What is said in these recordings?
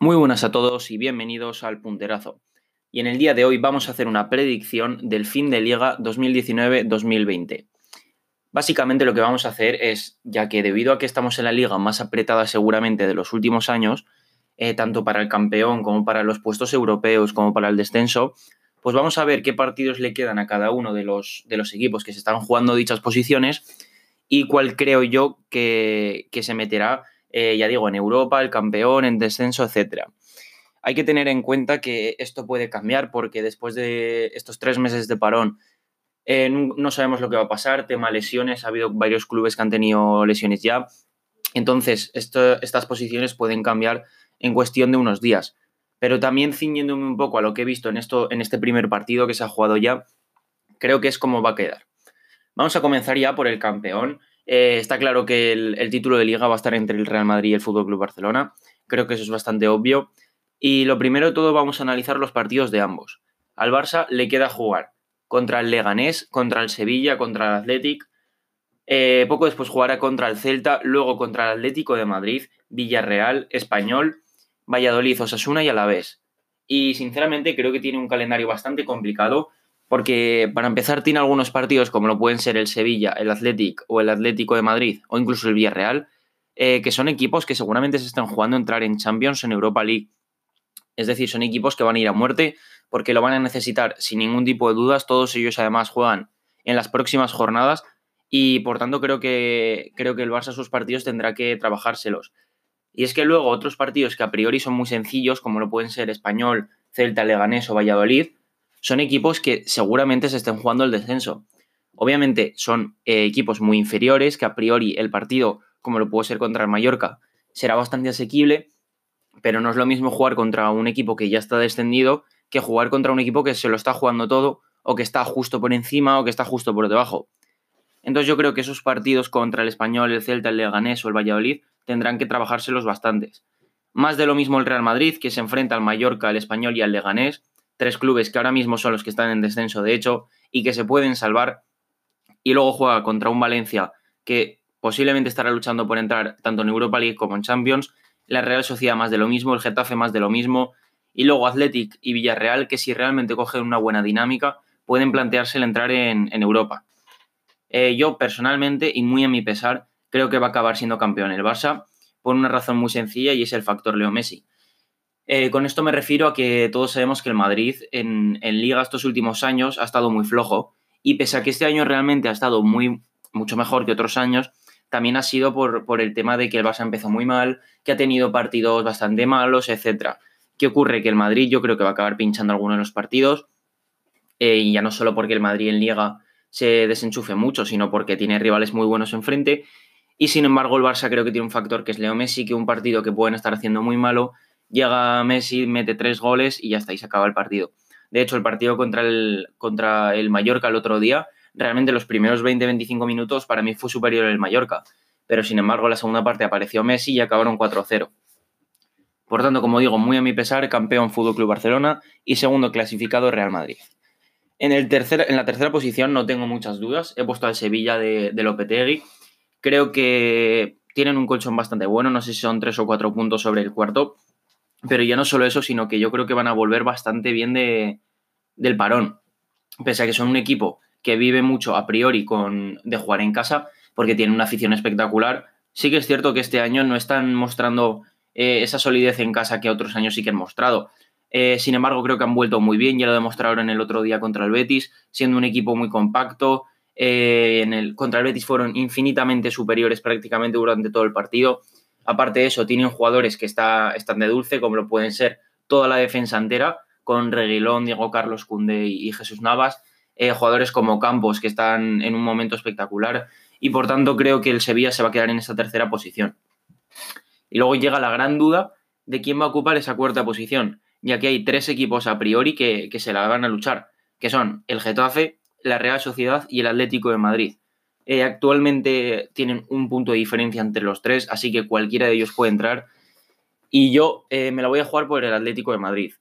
Muy buenas a todos y bienvenidos al Punterazo. Y en el día de hoy vamos a hacer una predicción del fin de Liga 2019-2020. Básicamente lo que vamos a hacer es, ya que debido a que estamos en la liga más apretada seguramente de los últimos años, eh, tanto para el campeón como para los puestos europeos como para el descenso, pues vamos a ver qué partidos le quedan a cada uno de los, de los equipos que se están jugando dichas posiciones y cuál creo yo que, que se meterá eh, ya digo, en Europa, el campeón, en descenso, etc. Hay que tener en cuenta que esto puede cambiar porque después de estos tres meses de parón eh, no sabemos lo que va a pasar, tema lesiones, ha habido varios clubes que han tenido lesiones ya, entonces estas posiciones pueden cambiar en cuestión de unos días. Pero también ciñéndome un poco a lo que he visto en, esto, en este primer partido que se ha jugado ya, creo que es como va a quedar. Vamos a comenzar ya por el campeón, eh, está claro que el, título de liga va a estar entre el Real Madrid y el Fútbol Club Barcelona. Creo que eso es bastante obvio. Y lo primero de todo, vamos a analizar los partidos de ambos. Al Barça le queda jugar contra el Leganés, contra el Sevilla, contra el Athletic. Eh, poco después jugará contra el Celta, luego contra el Atlético de Madrid, Villarreal, Español, Valladolid, Osasuna y Alavés. Y sinceramente creo que tiene un calendario bastante complicado porque para empezar tiene algunos partidos como lo pueden ser el Sevilla, el Athletic o el Atlético de Madrid o incluso el Villarreal, eh, que son equipos que seguramente se están jugando a entrar en Champions en Europa League. Es decir, son equipos que van a ir a muerte porque lo van a necesitar sin ningún tipo de dudas. Todos ellos además juegan en las próximas jornadas y por tanto creo que, creo que el Barça sus partidos tendrá que trabajárselos. Y es que luego otros partidos que a priori son muy sencillos, como lo pueden ser Español, Celta, Leganés o Valladolid, son equipos que seguramente se estén jugando el descenso. Obviamente son eh, equipos muy inferiores, que a priori el partido, como lo puede ser contra el Mallorca, será bastante asequible, pero no es lo mismo jugar contra un equipo que ya está descendido que jugar contra un equipo que se lo está jugando todo o que está justo por encima o que está justo por debajo. Entonces yo creo que esos partidos contra el Español, el Celta, el Leganés o el Valladolid tendrán que trabajárselos bastantes. Más de lo mismo el Real Madrid, que se enfrenta al Mallorca, al Español y al Leganés, tres clubes que ahora mismo son los que están en descenso, de hecho, y que se pueden salvar. Y luego juega contra un Valencia que posiblemente estará luchando por entrar tanto en Europa League como en Champions. La Real Sociedad más de lo mismo, el Getafe más de lo mismo. Y luego Athletic y Villarreal, que si realmente cogen una buena dinámica, pueden plantearse el entrar en, Europa. Eh, yo personalmente, y muy a mi pesar, creo que va a acabar siendo campeón el Barça por una razón muy sencilla y es el factor Leo Messi. Eh, con esto me refiero a que todos sabemos que el Madrid en, liga estos últimos años ha estado muy flojo y pese a que este año realmente ha estado muy, mucho mejor que otros años, también ha sido por, por el tema de que el Barça empezó muy mal, que ha tenido partidos bastante malos, etc. ¿Qué ocurre? Que el Madrid yo creo que va a acabar pinchando algunos de los partidos eh, y ya no solo porque el Madrid en liga se desenchufe mucho, sino porque tiene rivales muy buenos enfrente. Y sin embargo, el Barça creo que tiene un factor que es Leo Messi, que un partido que pueden estar haciendo muy malo llega Messi, mete tres goles y ya está, y se acaba el partido. De hecho, el partido contra el, contra el Mallorca el otro día, realmente los primeros 20-25 minutos para mí fue superior el Mallorca, pero sin embargo la segunda parte apareció Messi y acabaron 4-0. Por tanto, como digo, muy a mi pesar, campeón Fútbol Club Barcelona y segundo clasificado Real Madrid. En, el tercer, en la tercera posición no tengo muchas dudas. He puesto al Sevilla de, de Lopetegui. Creo que tienen un colchón bastante bueno. No sé si son tres o cuatro puntos sobre el cuarto. Pero ya no solo eso, sino que yo creo que van a volver bastante bien de, del parón. Pese a que son un equipo que vive mucho a priori con, de jugar en casa, porque tiene una afición espectacular. Sí que es cierto que este año no están mostrando eh, esa solidez en casa que otros años sí que han mostrado. Eh, sin embargo, creo que han vuelto muy bien, ya lo demostraron el otro día contra el Betis, siendo un equipo muy compacto. Eh, en el, contra el Betis fueron infinitamente superiores prácticamente durante todo el partido. Aparte de eso, tienen jugadores que está, están de dulce, como lo pueden ser toda la defensa entera, con Reguilón, Diego Carlos Cunde y Jesús Navas, eh, jugadores como Campos, que están en un momento espectacular, y por tanto creo que el Sevilla se va a quedar en esa tercera posición. Y luego llega la gran duda de quién va a ocupar esa cuarta posición, ya que hay tres equipos a priori que, que se la van a luchar, que son el Getafe, la Real Sociedad y el Atlético de Madrid. Eh, actualmente tienen un punto de diferencia entre los tres, así que cualquiera de ellos puede entrar. Y yo eh, me la voy a jugar por el Atlético de Madrid.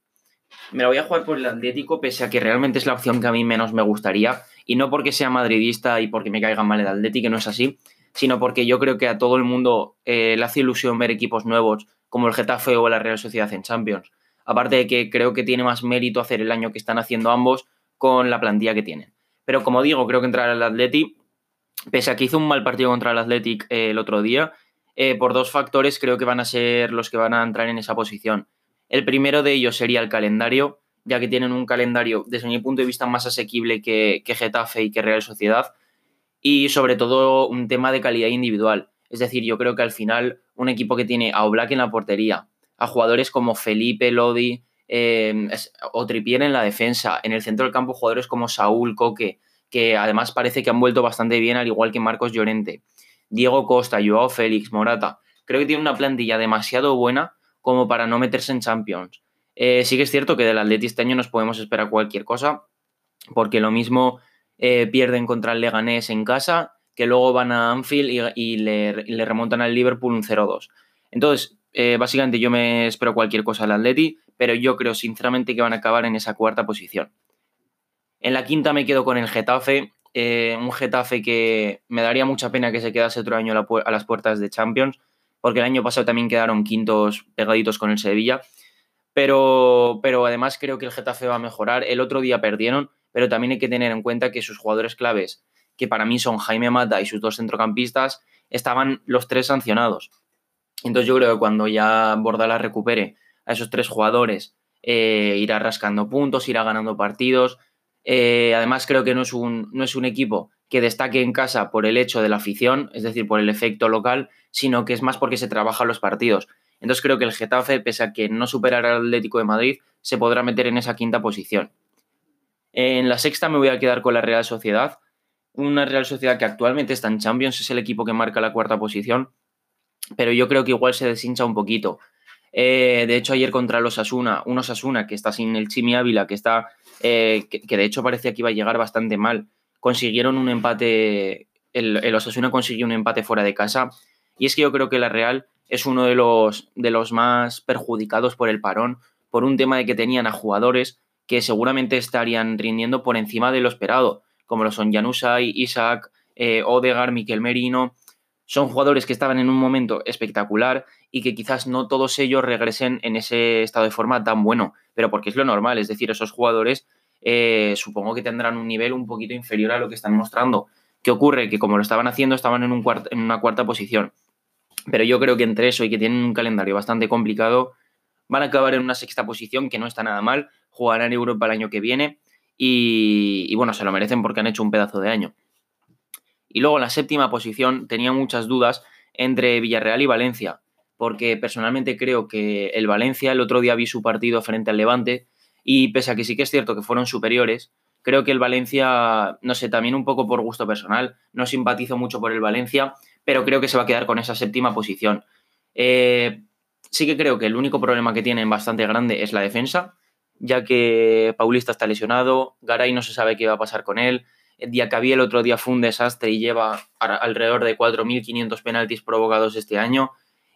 Me la voy a jugar por el Atlético, pese a que realmente es la opción que a mí menos me gustaría. Y no porque sea madridista y porque me caiga mal el Atlético, no es así, sino porque yo creo que a todo el mundo eh, le hace ilusión ver equipos nuevos como el Getafe o la Real Sociedad en Champions. Aparte de que creo que tiene más mérito hacer el año que están haciendo ambos con la plantilla que tienen. Pero como digo, creo que entrar al Atleti, pese a que hizo un mal partido contra el Athletic eh, el otro día, eh, por dos factores creo que van a ser los que van a entrar en esa posición. El primero de ellos sería el calendario, ya que tienen un calendario, desde mi punto de vista, más asequible que, que Getafe y que Real Sociedad, y sobre todo un tema de calidad individual. Es decir, yo creo que al final un equipo que tiene a Oblak en la portería, a jugadores como Felipe, Lodi eh, o Tripier en la defensa, en el centro del campo jugadores como Saúl, Coque, que además parece que han vuelto bastante bien, al igual que Marcos Llorente, Diego Costa, Joao Félix, Morata. Creo que tiene una plantilla demasiado buena como para no meterse en Champions. Eh, sí que es cierto que del Atleti este año nos podemos esperar cualquier cosa, porque lo mismo eh, pierden contra el Leganés en casa, que luego van a Anfield y, le, remontan al Liverpool un 0-2. Entonces, eh, básicamente yo me espero cualquier cosa al Atleti, pero yo creo sinceramente que van a acabar en esa cuarta posición. En la quinta me quedo con el Getafe, eh, un Getafe que me daría mucha pena que se quedase otro año a, las puertas de Champions, porque el año pasado también quedaron quintos pegaditos con el Sevilla. Pero, pero además creo que el Getafe va a mejorar. El otro día perdieron, pero también hay que tener en cuenta que sus jugadores claves, que para mí son Jaime Mata y sus dos centrocampistas, estaban los tres sancionados. Entonces yo creo que cuando ya Bordala recupere a esos tres jugadores, eh, irá rascando puntos, irá ganando partidos. Eh, además creo que no es, un, no es un equipo que destaque en casa por el hecho de la afición, es decir, por el efecto local, sino que es más porque se trabajan los partidos. Entonces creo que el Getafe, pese a que no superará al Atlético de Madrid, se podrá meter en esa quinta posición. En la sexta me voy a quedar con la Real Sociedad. Una Real Sociedad que actualmente está en Champions, es el equipo que marca la cuarta posición, pero yo creo que igual se deshincha un poquito. Eh, de hecho, ayer contra los Asuna, unos Asuna que está sin el Chimi Ávila, que está, eh, que, de hecho parecía que iba a llegar bastante mal, consiguieron un empate, el, el, Osasuna consiguió un empate fuera de casa. Y es que yo creo que la Real es uno de los, de los más perjudicados por el parón, por un tema de que tenían a jugadores que seguramente estarían rindiendo por encima de lo esperado, como lo son Janusay, Isaac, eh, Odegar, Miquel Merino. Son jugadores que estaban en un momento espectacular y que quizás no todos ellos regresen en ese estado de forma tan bueno, pero porque es lo normal, es decir, esos jugadores eh, supongo que tendrán un nivel un poquito inferior a lo que están mostrando. ¿Qué ocurre? Que como lo estaban haciendo, estaban en, un en una cuarta posición. Pero yo creo que entre eso y que tienen un calendario bastante complicado, van a acabar en una sexta posición, que no está nada mal, jugarán Europa el año que viene y, bueno, se lo merecen porque han hecho un pedazo de año. Y luego en la séptima posición tenía muchas dudas entre Villarreal y Valencia, porque personalmente creo que el Valencia el otro día vi su partido frente al Levante y pese a que sí que es cierto que fueron superiores, creo que el Valencia, no sé, también un poco por gusto personal, no simpatizo mucho por el Valencia, pero creo que se va a quedar con esa séptima posición. Eh, sí que creo que el único problema que tienen bastante grande es la defensa, ya que Paulista está lesionado, Garay no se sabe qué va a pasar con él, Diacabí el otro día fue un desastre y lleva alrededor de 4.500 penaltis provocados este año,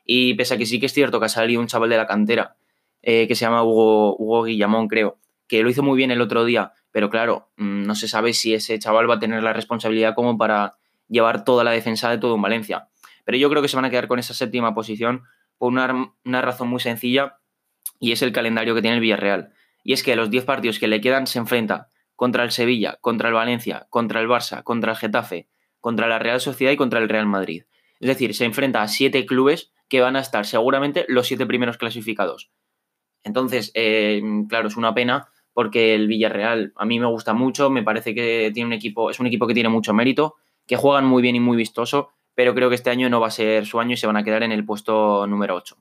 y pese a que sí que es cierto que ha salido un chaval de la cantera, eh, que se llama Hugo, Hugo Guillamón, creo, que lo hizo muy bien el otro día, pero claro, mm, no se sabe si ese chaval va a tener la responsabilidad como para llevar toda la defensa de todo en Valencia. Pero yo creo que se van a quedar con esa séptima posición por una, una razón muy sencilla y es el calendario que tiene el Villarreal. Y es que los 10 partidos que le quedan se enfrenta contra el Sevilla, contra el Valencia, contra el Barça, contra el Getafe, contra la Real Sociedad y contra el Real Madrid. Es decir, se enfrenta a siete clubes que van a estar seguramente los siete primeros clasificados. Entonces, eh, claro, es una pena porque el Villarreal a mí me gusta mucho, me parece que tiene un equipo, es un equipo que tiene mucho mérito, que juegan muy bien y muy vistoso, pero creo que este año no va a ser su año y se van a quedar en el puesto número 8.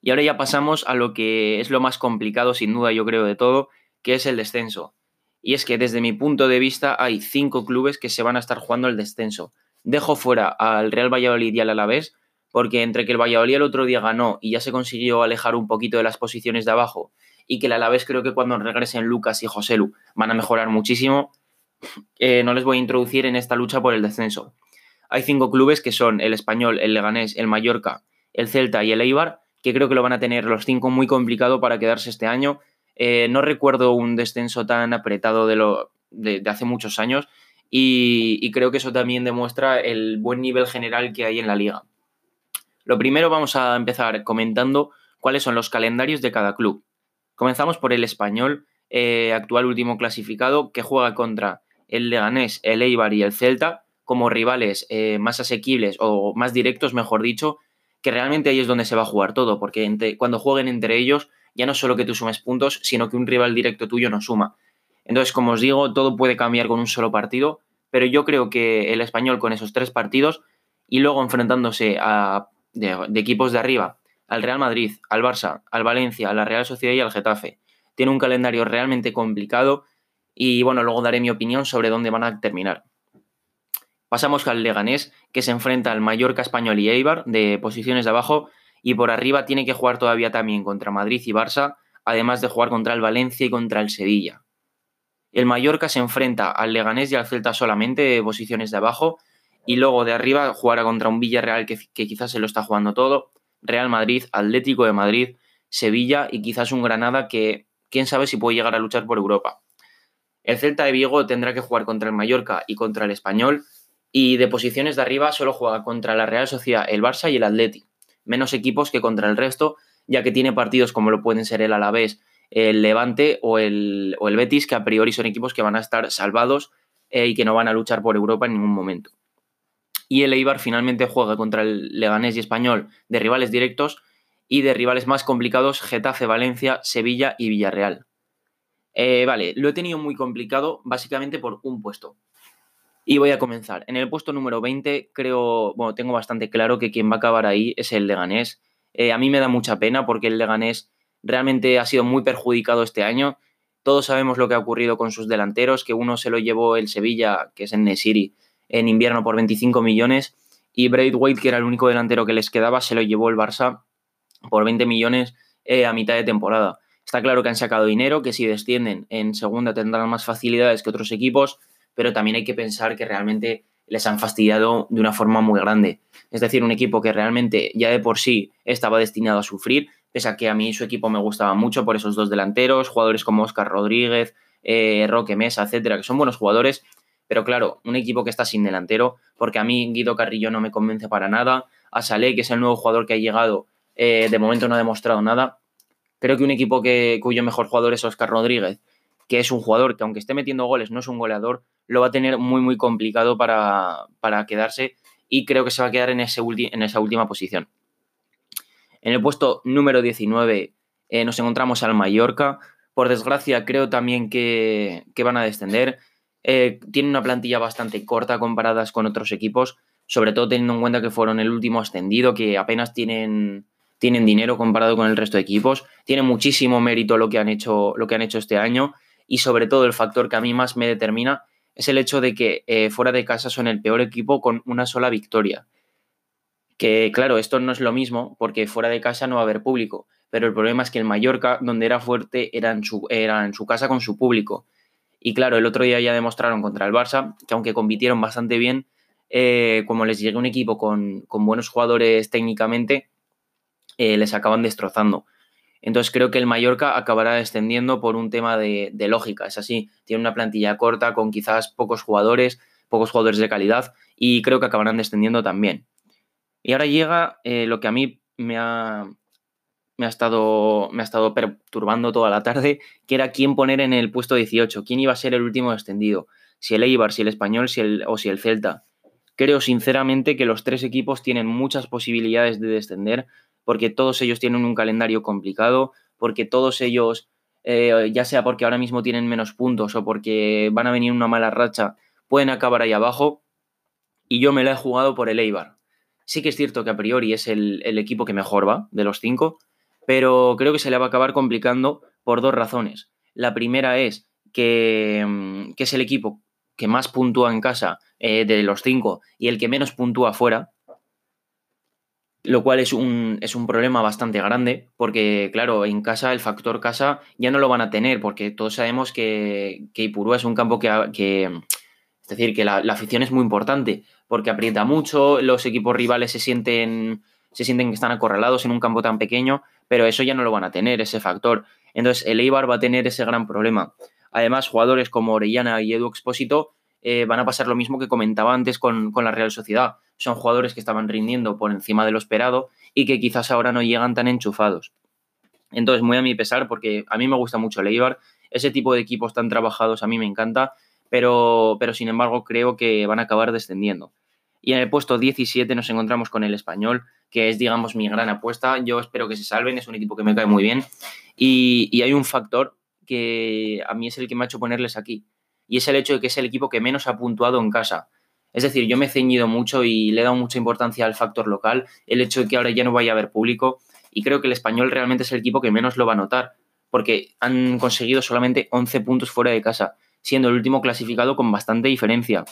Y ahora ya pasamos a lo que es lo más complicado, sin duda, yo creo, de todo, que es el descenso. Y es que desde mi punto de vista hay cinco clubes que se van a estar jugando el descenso. Dejo fuera al Real Valladolid y al Alavés, porque entre que el Valladolid el otro día ganó y ya se consiguió alejar un poquito de las posiciones de abajo, y que el Alavés creo que cuando regresen Lucas y Joselu van a mejorar muchísimo, eh, no les voy a introducir en esta lucha por el descenso. Hay cinco clubes que son el Español, el Leganés, el Mallorca, el Celta y el Eibar, que creo que lo van a tener los cinco muy complicado para quedarse este año. Eh, no recuerdo un descenso tan apretado de, lo, de, hace muchos años y, creo que eso también demuestra el buen nivel general que hay en la liga. Lo primero vamos a empezar comentando cuáles son los calendarios de cada club. Comenzamos por el español, eh, actual último clasificado, que juega contra el Leganés, el Eibar y el Celta como rivales eh, más asequibles o más directos, mejor dicho, que realmente ahí es donde se va a jugar todo, porque cuando jueguen entre ellos, ya no solo que tú sumes puntos, sino que un rival directo tuyo no suma. Entonces, como os digo, todo puede cambiar con un solo partido, pero yo creo que el español con esos tres partidos y luego enfrentándose a, de, equipos de arriba, al Real Madrid, al Barça, al Valencia, a la Real Sociedad y al Getafe, tiene un calendario realmente complicado y bueno, luego daré mi opinión sobre dónde van a terminar. Pasamos al Leganés, que se enfrenta al Mallorca Español y Eibar de posiciones de abajo y por arriba tiene que jugar todavía también contra Madrid y Barça, además de jugar contra el Valencia y contra el Sevilla. El Mallorca se enfrenta al Leganés y al Celta solamente de posiciones de abajo y luego de arriba jugará contra un Villarreal que, quizás se lo está jugando todo, Real Madrid, Atlético de Madrid, Sevilla y quizás un Granada que quién sabe si puede llegar a luchar por Europa. El Celta de Vigo tendrá que jugar contra el Mallorca y contra el Español y de posiciones de arriba solo juega contra la Real Sociedad, el Barça y el Atleti. Menos equipos que contra el resto, ya que tiene partidos como lo pueden ser el Alavés, el Levante o el, o el Betis, que a priori son equipos que van a estar salvados eh, y que no van a luchar por Europa en ningún momento. Y el Eibar finalmente juega contra el Leganés y Español de rivales directos y de rivales más complicados Getafe, Valencia, Sevilla y Villarreal. Eh, vale, lo he tenido muy complicado básicamente por un puesto. Y voy a comenzar. En el puesto número 20 creo, bueno, tengo bastante claro que quien va a acabar ahí es el Leganés. Eh, a mí me da mucha pena porque el Leganés realmente ha sido muy perjudicado este año. Todos sabemos lo que ha ocurrido con sus delanteros, que uno se lo llevó el Sevilla, que es en Nesiri, en invierno por 25 millones, y Braithwaite, que era el único delantero que les quedaba, se lo llevó el Barça por 20 millones eh, a mitad de temporada. Está claro que han sacado dinero, que si descienden en segunda tendrán más facilidades que otros equipos, pero también hay que pensar que realmente les han fastidiado de una forma muy grande. Es decir, un equipo que realmente ya de por sí estaba destinado a sufrir, pese a que a mí su equipo me gustaba mucho por esos dos delanteros, jugadores como Oscar Rodríguez, eh, Roque Mesa, etcétera, que son buenos jugadores, pero claro, un equipo que está sin delantero, porque a mí Guido Carrillo no me convence para nada, a Salé, que es el nuevo jugador que ha llegado, eh, de momento no ha demostrado nada. Creo que un equipo que, cuyo mejor jugador es Oscar Rodríguez, que es un jugador que aunque esté metiendo goles, no es un goleador, lo va a tener muy, muy complicado para, quedarse y creo que se va a quedar en, ese en esa última posición. En el puesto número 19 eh, nos encontramos al Mallorca. Por desgracia, creo también que, van a descender. Eh, tienen una plantilla bastante corta comparadas con otros equipos, sobre todo teniendo en cuenta que fueron el último ascendido, que apenas tienen, tienen dinero comparado con el resto de equipos. Tiene muchísimo mérito lo que han hecho, lo que han hecho este año y sobre todo el factor que a mí más me determina es el hecho de que eh, fuera de casa son el peor equipo con una sola victoria. Que claro, esto no es lo mismo porque fuera de casa no va a haber público, pero el problema es que el Mallorca, donde era fuerte, era en su, en su casa con su público. Y claro, el otro día ya demostraron contra el Barça que aunque compitieron bastante bien, eh, como les llegue un equipo con, buenos jugadores técnicamente, eh, les acaban destrozando. Entonces creo que el Mallorca acabará descendiendo por un tema de, lógica. Es así, tiene una plantilla corta con quizás pocos jugadores, pocos jugadores de calidad y creo que acabarán descendiendo también. Y ahora llega eh, lo que a mí me ha, me ha, estado, me ha estado perturbando toda la tarde, que era quién poner en el puesto 18, quién iba a ser el último descendido, si el Eibar, si el Español si el, o si el Celta. Creo sinceramente que los tres equipos tienen muchas posibilidades de descender porque todos ellos tienen un calendario complicado, porque todos ellos, eh, ya sea porque ahora mismo tienen menos puntos o porque van a venir una mala racha, pueden acabar ahí abajo. Y yo me la he jugado por el Eibar. Sí que es cierto que a priori es el, equipo que mejor va de los cinco, pero creo que se le va a acabar complicando por dos razones. La primera es que, mm, es el equipo que más puntúa en casa eh, de los cinco y el que menos puntúa fuera, lo cual es un, es un, problema bastante grande, porque claro, en casa el factor casa ya no lo van a tener, porque todos sabemos que, que Ipurúa es un campo que, que es decir, que la, afición es muy importante, porque aprieta mucho, los equipos rivales se sienten, se sienten que están acorralados en un campo tan pequeño, pero eso ya no lo van a tener, ese factor. Entonces el Eibar va a tener ese gran problema. Además, jugadores como Orellana y Edu Expósito eh, van a pasar lo mismo que comentaba antes con, con, la Real Sociedad. Son jugadores que estaban rindiendo por encima de lo esperado y que quizás ahora no llegan tan enchufados. Entonces, muy a mi pesar, porque a mí me gusta mucho el Eibar, ese tipo de equipos tan trabajados a mí me encanta, pero, pero sin embargo creo que van a acabar descendiendo. Y en el puesto 17 nos encontramos con el español, que es, digamos, mi gran apuesta. Yo espero que se salven, es un equipo que me cae muy bien. Y, y hay un factor que a mí es el que me ha hecho ponerles aquí, y es el hecho de que es el equipo que menos ha puntuado en casa. Es decir, yo me he ceñido mucho y le he dado mucha importancia al factor local, el hecho de que ahora ya no vaya a haber público, y creo que el español realmente es el equipo que menos lo va a notar, porque han conseguido solamente 11 puntos fuera de casa, siendo el último clasificado con bastante diferencia.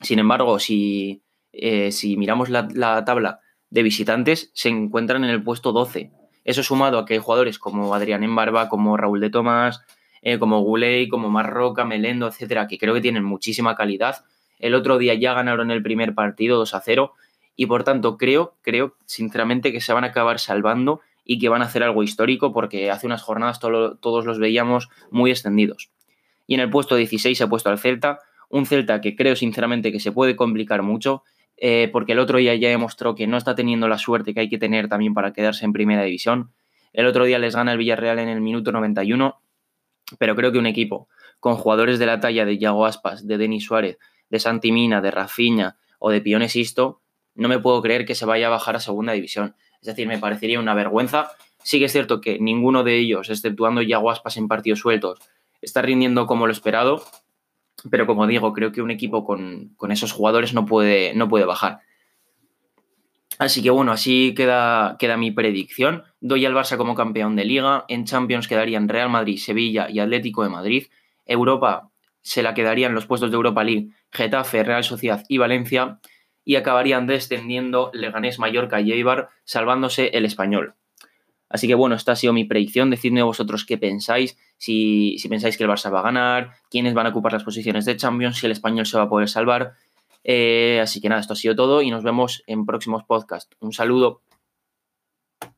Sin embargo, si, eh, si miramos la, la, tabla de visitantes, se encuentran en el puesto 12. Eso sumado a que hay jugadores como Adrián Embarba, como Raúl de Tomás, eh, como Guley, como Marroca, Melendo, etcétera, que creo que tienen muchísima calidad. El otro día ya ganaron el primer partido 2 a 0 y por tanto creo, creo sinceramente que se van a acabar salvando y que van a hacer algo histórico porque hace unas jornadas todos los veíamos muy extendidos. Y en el puesto 16 se ha puesto al Celta, un Celta que creo sinceramente que se puede complicar mucho eh, porque el otro día ya demostró que no está teniendo la suerte que hay que tener también para quedarse en primera división. El otro día les gana el Villarreal en el minuto 91 pero creo que un equipo con jugadores de la talla de Yago Aspas, de Denis Suárez, de Santi Mina, de Rafinha o de Pione Sisto, no me puedo creer que se vaya a bajar a segunda división. Es decir, me parecería una vergüenza. Sí que es cierto que ninguno de ellos, exceptuando Yago Aspas en partidos sueltos, está rindiendo como lo esperado, pero como digo, creo que un equipo con, con esos jugadores no puede, no puede bajar. Así que bueno, así queda, mi predicción. Doy al Barça como campeón de liga. En Champions quedarían Real Madrid, Sevilla y Atlético de Madrid. Europa se la quedarían los puestos de Europa League, Getafe, Real Sociedad y Valencia. Y acabarían descendiendo Leganés, Mallorca y Eibar, salvándose el español. Así que bueno, esta ha sido mi predicción. Decidme vosotros qué pensáis, si, si pensáis que el Barça va a ganar, quiénes van a ocupar las posiciones de Champions, si el español se va a poder salvar. Eh, así que nada, esto ha sido todo y nos vemos en próximos podcasts. Un saludo.